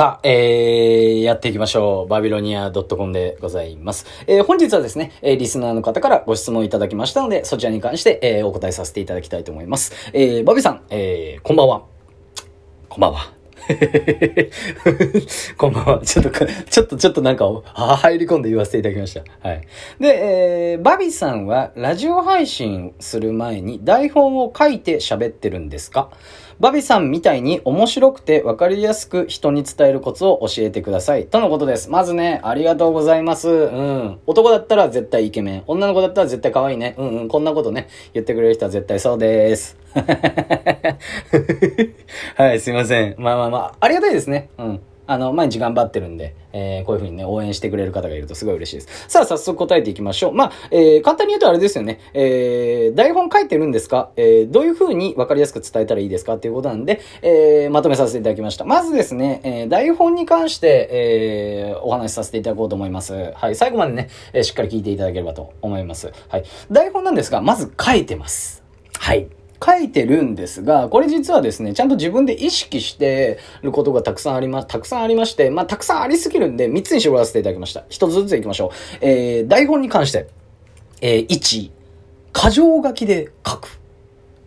さあ、えー、やっていきましょう。バビロニア .com でございます。えー、本日はですね、えー、リスナーの方からご質問いただきましたので、そちらに関して、えー、お答えさせていただきたいと思います。えー、バビさん、えー、こんばんは。こんばんは。こんばんは。ちょっと、ちょっと、ちょっとなんか、入り込んで言わせていただきました。はい。で、えー、バビさんは、ラジオ配信する前に台本を書いて喋ってるんですか？バビさんみたいに面白くて分かりやすく人に伝えるコツを教えてください。とのことです。まずね、ありがとうございます。うん。男だったら絶対イケメン。女の子だったら絶対可愛いね。うんうん。こんなことね、言ってくれる人は絶対そうです。はい、すいません。まあまあまあ、ありがたいですね。うん。あの、毎日頑張ってるんで、えー、こういう風にね、応援してくれる方がいるとすごい嬉しいです。さあ、早速答えていきましょう。まあ、えー、簡単に言うとあれですよね。えー、台本書いてるんですか？えー、どういう風に分かりやすく伝えたらいいですかっていうことなんで、えー、まとめさせていただきました。まずですね、えー、台本に関して、えー、お話しさせていただこうと思います。はい、最後までね、えー、しっかり聞いていただければと思います。はい。台本なんですが、まず書いてます。はい。書いてるんですが、これ実はですね、ちゃんと自分で意識してることがたくさんあります、たくさんありまして、まあ、たくさんありすぎるんで、3つに絞らせていただきました。1つずつ行きましょう。えー、台本に関して、えー、1、箇条書きで書く。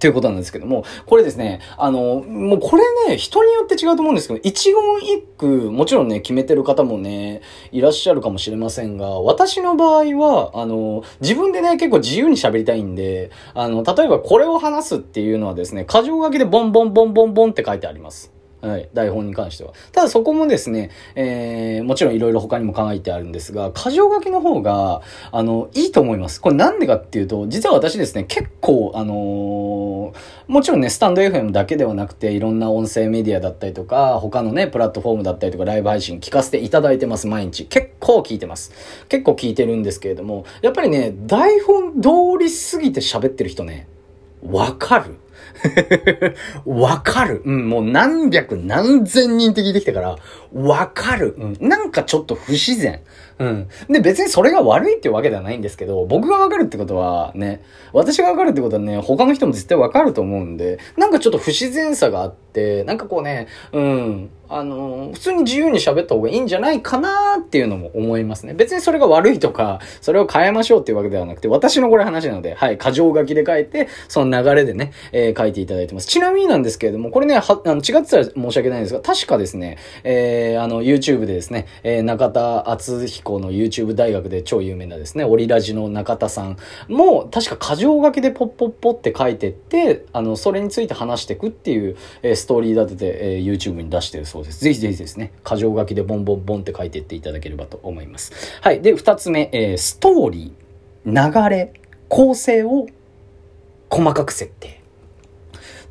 ということなんですけども、これですね、あの、もうこれね、人によって違うと思うんですけど、一言一句、もちろんね、決めてる方もね、いらっしゃるかもしれませんが、私の場合は、あの、自分でね、結構自由に喋りたいんで、あの、例えばこれを話すっていうのはですね、箇条書きでボンボンボンボンボンって書いてあります。はい。台本に関しては。ただそこもですね、えー、もちろんいろいろ他にも考えてあるんですが、箇条書きの方が、あの、いいと思います。これなんでかっていうと、実は私ですね、結構、あのー、もちろんね、スタンド FM だけではなくて、いろんな音声メディアだったりとか、他のね、プラットフォームだったりとか、ライブ配信聞かせていただいてます、毎日。結構聞いてます。結構聞いてるんですけれども、やっぱりね、台本通りすぎて喋ってる人ね、わかる。わかる。うん、もう何百何千人って聞いてきたから、わかる。うん、なんかちょっと不自然。うん。で、別にそれが悪いっていうわけではないんですけど、僕がわかるってことはね、私がわかるってことはね、他の人も絶対わかると思うんで、なんかちょっと不自然さがあって、なんかこうね、うん、あの、普通に自由に喋った方がいいんじゃないかなっていうのも思いますね。別にそれが悪いとか、それを変えましょうっていうわけではなくて、私のこれ話なので、はい、過剰書きで書いて、その流れでね、えー、書いていただいてます。ちなみになんですけれども、これね、は、あの、違ってたら申し訳ないんですが、確かですね、えー、あの、YouTube でですね、えー、中田敦彦の YouTube 大学で超有名なですね、オリラジの中田さんも、確か過剰書きでポッポッポって書いてって、あの、それについて話していくっていう、えー、ストーリー立てて、えー、YouTube に出してるそうです。ぜひぜひですね、箇条書きでボンボンボンって書いていっていただければと思います。はい。で、二つ目、えー、ストーリー、流れ、構成を細かく設定。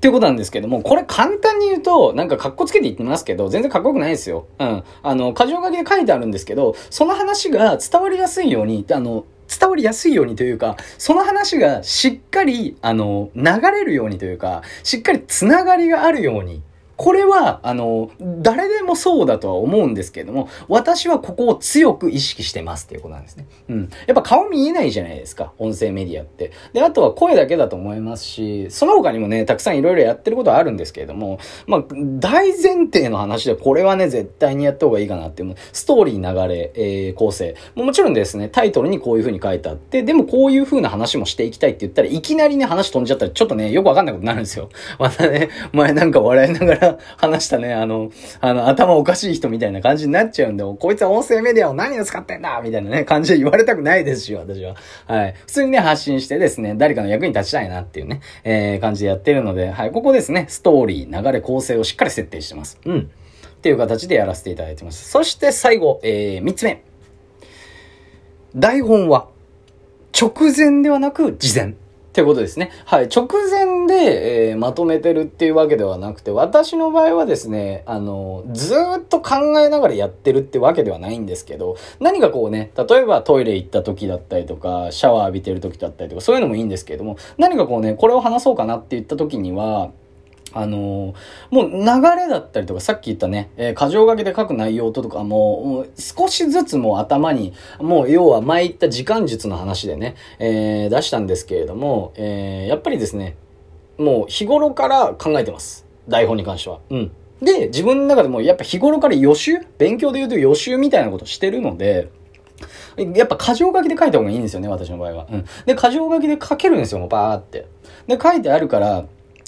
っていうことなんですけども、これ簡単に言うと、なんか格好つけて言ってますけど、全然かっこよくないですよ。うん。あの、箇条書きで書いてあるんですけど、その話が伝わりやすいように、あの、伝わりやすいようにというか、その話がしっかり、あの、流れるようにというか、しっかりつながりがあるようにこれは、あの、誰でもそうだとは思うんですけれども、私はここを強く意識してますっていうことなんですね。うん。やっぱ顔見えないじゃないですか、音声メディアって。で、あとは声だけだと思いますし、その他にもね、たくさんいろいろやってることはあるんですけれども、まあ、大前提の話でこれはね、絶対にやった方がいいかなっていう、ストーリー流れ、えー、構成。もちろんですね、タイトルにこういう風に書いてあって、でもこういう風な話もしていきたいって言ったらいきなりね、話飛んじゃったらちょっとね、よくわかんないことになるんですよ。またね、前なんか笑いながら話したね、あの、あの、頭おかしい人みたいな感じになっちゃうんで、こいつは音声メディアを何を使ってんだみたいなね、感じで言われたくないですし、私は。はい。普通にね、発信してですね、誰かの役に立ちたいなっていうね、えー、感じでやってるので、はい、ここですね、ストーリー、流れ、構成をしっかり設定してます。うん。っていう形でやらせていただいてます。そして最後、えー、三つ目。台本は、直前ではなく事前。ってことですね。はい。直前で、えー、まとめてるっていうわけではなくて、私の場合はですね、あの、ずっと考えながらやってるってわけではないんですけど、何かこうね、例えばトイレ行った時だったりとか、シャワー浴びてる時だったりとか、そういうのもいいんですけれども、何かこうね、これを話そうかなって言った時には、あの、もう流れだったりとか、さっき言ったね、えー、箇条書きで書く内容とかも、も少しずつもう頭に、もう要は前言った時間術の話でね、えー、出したんですけれども、えー、やっぱりですね、もう日頃から考えてます。台本に関しては。うん。で、自分の中でもやっぱ日頃から予習勉強で言うと予習みたいなことしてるので、やっぱ箇条書きで書いた方がいいんですよね、私の場合は。うん。で、箇条書きで書けるんですよ、もうバーって。で、書いてあるから、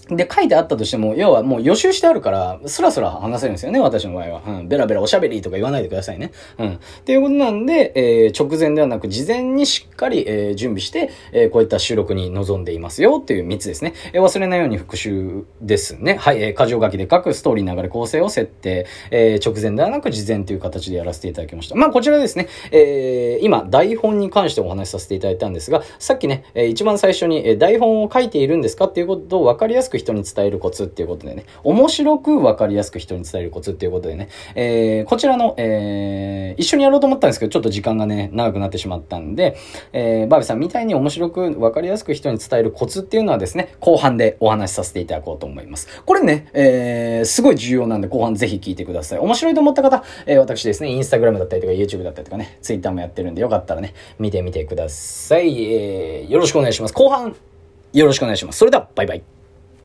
で、書いてあったとしても、要はもう予習してあるから、スラスラ話せるんですよね、私の場合は。うん、ベラベラおしゃべりとか言わないでくださいね。うん。っていうことなんで、えー、直前ではなく、事前にしっかり、えー、準備して、えー、こういった収録に臨んでいますよっていう3つですね。えー、忘れないように復習ですね。はい、えー、箇条書きで書くストーリー流れ構成を設定、えー、直前ではなく事前という形でやらせていただきました。まあ、こちらですね、えー、今、台本に関してお話しさせていただいたんですが、さっきね、えー、一番最初に、えー、台本を書いているんですかっていうことを分かりやすく人に伝えることツっていうことでね、面白くわかりやすく人に伝えるコツっていうことでね、えー、こちらの、えー、一緒にやろうと思ったんですけど、ちょっと時間がね、長くなってしまったんで、えー、バービーさんみたいに面白くわかりやすく人に伝えるコツっていうのはですね、後半でお話しさせていただこうと思います。これね、えー、すごい重要なんで後半ぜひ聞いてください。面白いと思った方、えー、私ですね、インスタグラムだったりとか YouTube だったりとかね、Twitter もやってるんでよかったらね、見てみてください。えー、よろしくお願いします。後半、よろしくお願いします。それでは、バイバイ。